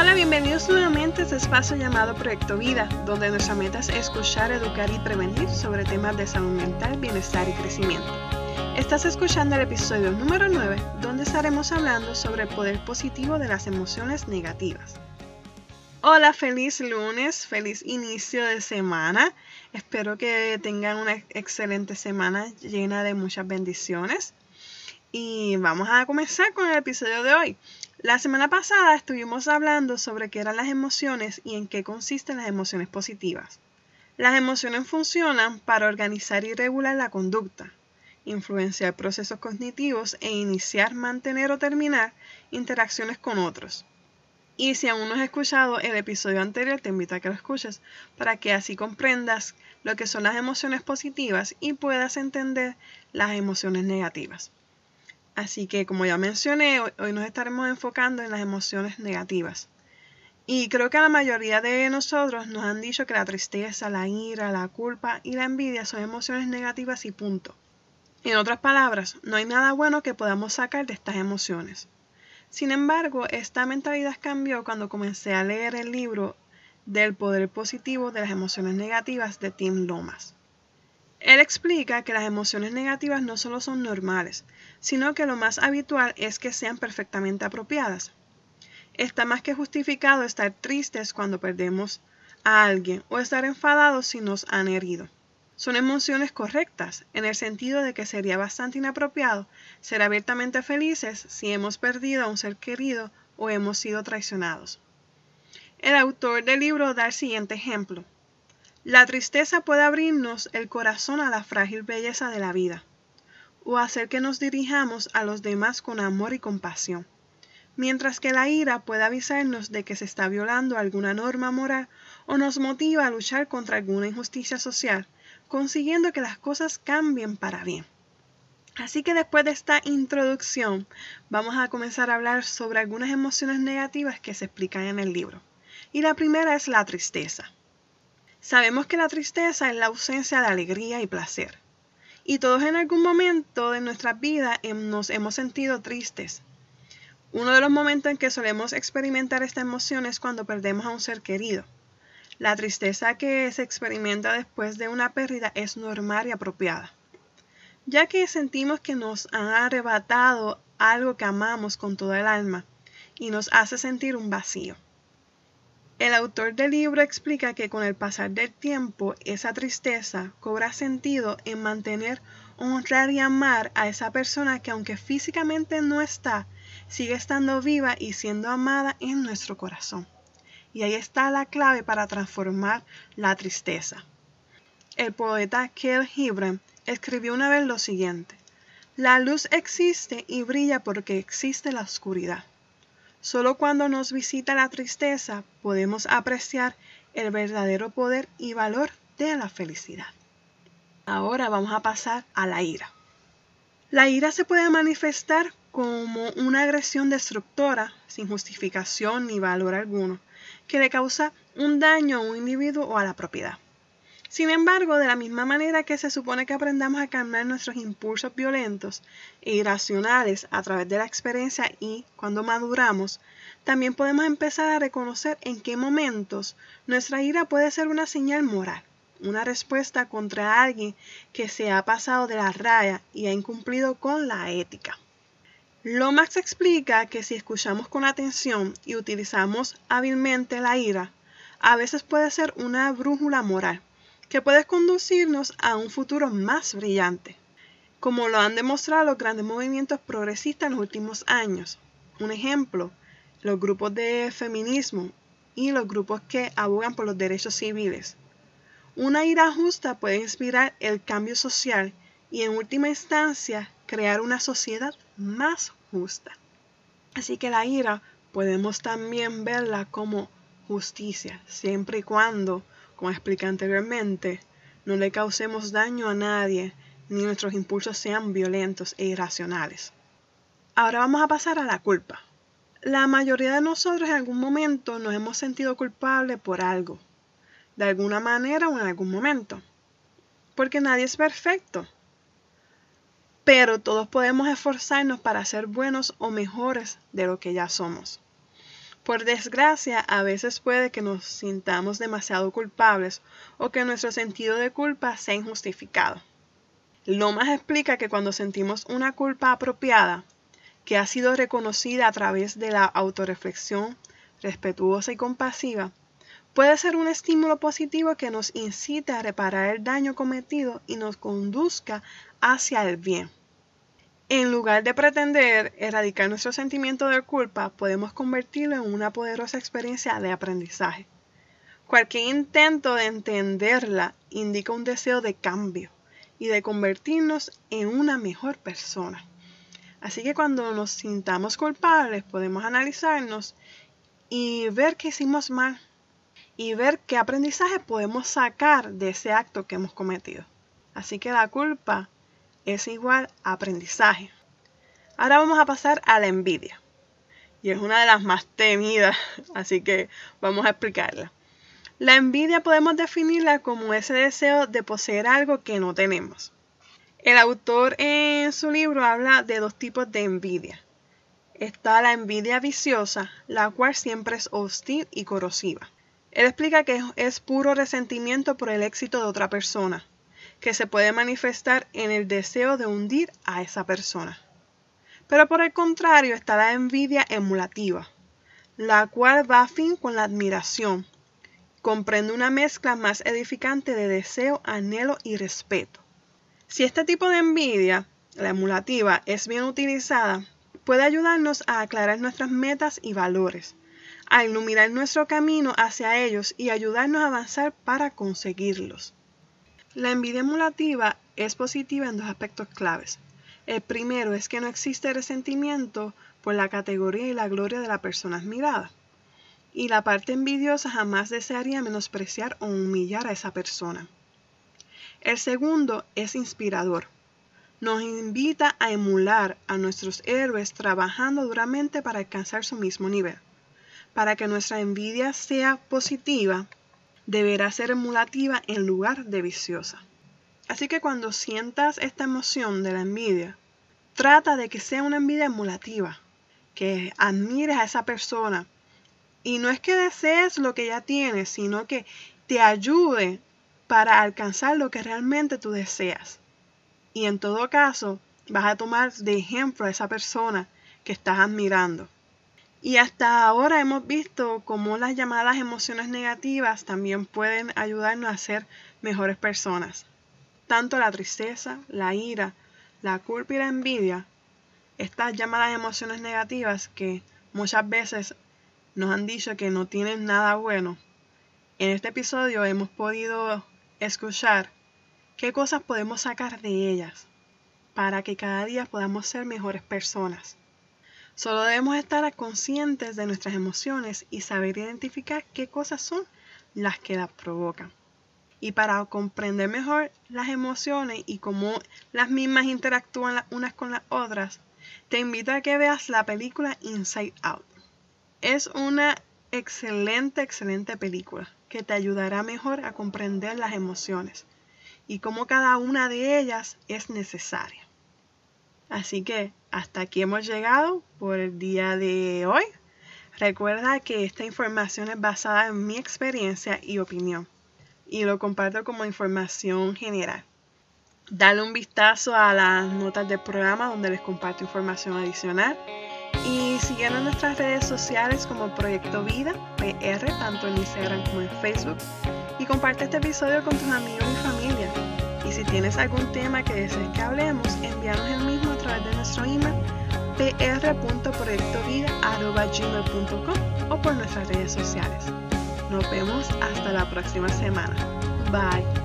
Hola, bienvenidos nuevamente a este espacio llamado Proyecto Vida, donde nuestra meta es escuchar, educar y prevenir sobre temas de salud mental, bienestar y crecimiento. Estás escuchando el episodio número 9, donde estaremos hablando sobre el poder positivo de las emociones negativas. Hola, feliz lunes, feliz inicio de semana. Espero que tengan una excelente semana llena de muchas bendiciones. Y vamos a comenzar con el episodio de hoy. La semana pasada estuvimos hablando sobre qué eran las emociones y en qué consisten las emociones positivas. Las emociones funcionan para organizar y regular la conducta, influenciar procesos cognitivos e iniciar, mantener o terminar interacciones con otros. Y si aún no has escuchado el episodio anterior, te invito a que lo escuches para que así comprendas lo que son las emociones positivas y puedas entender las emociones negativas. Así que como ya mencioné, hoy nos estaremos enfocando en las emociones negativas. Y creo que la mayoría de nosotros nos han dicho que la tristeza, la ira, la culpa y la envidia son emociones negativas y punto. En otras palabras, no hay nada bueno que podamos sacar de estas emociones. Sin embargo, esta mentalidad cambió cuando comencé a leer el libro del poder positivo de las emociones negativas de Tim Lomas. Él explica que las emociones negativas no solo son normales, sino que lo más habitual es que sean perfectamente apropiadas. Está más que justificado estar tristes cuando perdemos a alguien o estar enfadados si nos han herido. Son emociones correctas, en el sentido de que sería bastante inapropiado ser abiertamente felices si hemos perdido a un ser querido o hemos sido traicionados. El autor del libro da el siguiente ejemplo. La tristeza puede abrirnos el corazón a la frágil belleza de la vida, o hacer que nos dirijamos a los demás con amor y compasión, mientras que la ira puede avisarnos de que se está violando alguna norma moral o nos motiva a luchar contra alguna injusticia social, consiguiendo que las cosas cambien para bien. Así que después de esta introducción, vamos a comenzar a hablar sobre algunas emociones negativas que se explican en el libro. Y la primera es la tristeza. Sabemos que la tristeza es la ausencia de alegría y placer. Y todos en algún momento de nuestra vida nos hemos sentido tristes. Uno de los momentos en que solemos experimentar esta emoción es cuando perdemos a un ser querido. La tristeza que se experimenta después de una pérdida es normal y apropiada, ya que sentimos que nos han arrebatado algo que amamos con toda el alma y nos hace sentir un vacío. El autor del libro explica que con el pasar del tiempo esa tristeza cobra sentido en mantener, honrar y amar a esa persona que aunque físicamente no está, sigue estando viva y siendo amada en nuestro corazón. Y ahí está la clave para transformar la tristeza. El poeta Kel Hibram escribió una vez lo siguiente: La luz existe y brilla porque existe la oscuridad. Solo cuando nos visita la tristeza podemos apreciar el verdadero poder y valor de la felicidad. Ahora vamos a pasar a la ira. La ira se puede manifestar como una agresión destructora, sin justificación ni valor alguno, que le causa un daño a un individuo o a la propiedad. Sin embargo, de la misma manera que se supone que aprendamos a calmar nuestros impulsos violentos e irracionales a través de la experiencia y cuando maduramos, también podemos empezar a reconocer en qué momentos nuestra ira puede ser una señal moral, una respuesta contra alguien que se ha pasado de la raya y ha incumplido con la ética. Lomax explica que si escuchamos con atención y utilizamos hábilmente la ira, a veces puede ser una brújula moral que puede conducirnos a un futuro más brillante, como lo han demostrado los grandes movimientos progresistas en los últimos años. Un ejemplo, los grupos de feminismo y los grupos que abogan por los derechos civiles. Una ira justa puede inspirar el cambio social y en última instancia crear una sociedad más justa. Así que la ira podemos también verla como justicia, siempre y cuando como expliqué anteriormente, no le causemos daño a nadie, ni nuestros impulsos sean violentos e irracionales. Ahora vamos a pasar a la culpa. La mayoría de nosotros en algún momento nos hemos sentido culpables por algo, de alguna manera o en algún momento, porque nadie es perfecto. Pero todos podemos esforzarnos para ser buenos o mejores de lo que ya somos. Por desgracia, a veces puede que nos sintamos demasiado culpables o que nuestro sentido de culpa sea injustificado. Lomas explica que cuando sentimos una culpa apropiada, que ha sido reconocida a través de la autorreflexión respetuosa y compasiva, puede ser un estímulo positivo que nos incite a reparar el daño cometido y nos conduzca hacia el bien. En lugar de pretender erradicar nuestro sentimiento de culpa, podemos convertirlo en una poderosa experiencia de aprendizaje. Cualquier intento de entenderla indica un deseo de cambio y de convertirnos en una mejor persona. Así que cuando nos sintamos culpables podemos analizarnos y ver qué hicimos mal y ver qué aprendizaje podemos sacar de ese acto que hemos cometido. Así que la culpa es igual a aprendizaje. Ahora vamos a pasar a la envidia. Y es una de las más temidas, así que vamos a explicarla. La envidia podemos definirla como ese deseo de poseer algo que no tenemos. El autor en su libro habla de dos tipos de envidia. Está la envidia viciosa, la cual siempre es hostil y corrosiva. Él explica que es puro resentimiento por el éxito de otra persona, que se puede manifestar en el deseo de hundir a esa persona. Pero por el contrario está la envidia emulativa, la cual va a fin con la admiración. Comprende una mezcla más edificante de deseo, anhelo y respeto. Si este tipo de envidia, la emulativa, es bien utilizada, puede ayudarnos a aclarar nuestras metas y valores, a iluminar nuestro camino hacia ellos y ayudarnos a avanzar para conseguirlos. La envidia emulativa es positiva en dos aspectos claves. El primero es que no existe resentimiento por la categoría y la gloria de la persona admirada. Y la parte envidiosa jamás desearía menospreciar o humillar a esa persona. El segundo es inspirador. Nos invita a emular a nuestros héroes trabajando duramente para alcanzar su mismo nivel. Para que nuestra envidia sea positiva, deberá ser emulativa en lugar de viciosa. Así que cuando sientas esta emoción de la envidia, trata de que sea una envidia emulativa, que admires a esa persona. Y no es que desees lo que ya tienes, sino que te ayude para alcanzar lo que realmente tú deseas. Y en todo caso, vas a tomar de ejemplo a esa persona que estás admirando. Y hasta ahora hemos visto cómo las llamadas emociones negativas también pueden ayudarnos a ser mejores personas. Tanto la tristeza, la ira, la culpa y la envidia, estas llamadas emociones negativas que muchas veces nos han dicho que no tienen nada bueno, en este episodio hemos podido escuchar qué cosas podemos sacar de ellas para que cada día podamos ser mejores personas. Solo debemos estar conscientes de nuestras emociones y saber identificar qué cosas son las que las provocan. Y para comprender mejor las emociones y cómo las mismas interactúan las unas con las otras, te invito a que veas la película Inside Out. Es una excelente, excelente película que te ayudará mejor a comprender las emociones y cómo cada una de ellas es necesaria. Así que hasta aquí hemos llegado por el día de hoy. Recuerda que esta información es basada en mi experiencia y opinión y lo comparto como información general. Dale un vistazo a las notas del programa donde les comparto información adicional y siguiendo nuestras redes sociales como Proyecto Vida PR, tanto en Instagram como en Facebook. Y comparte este episodio con tus amigos y familia. Y si tienes algún tema que desees que hablemos, envíanos el mismo de nuestro email pr.proyectovida.gmail.com o por nuestras redes sociales. Nos vemos hasta la próxima semana. Bye.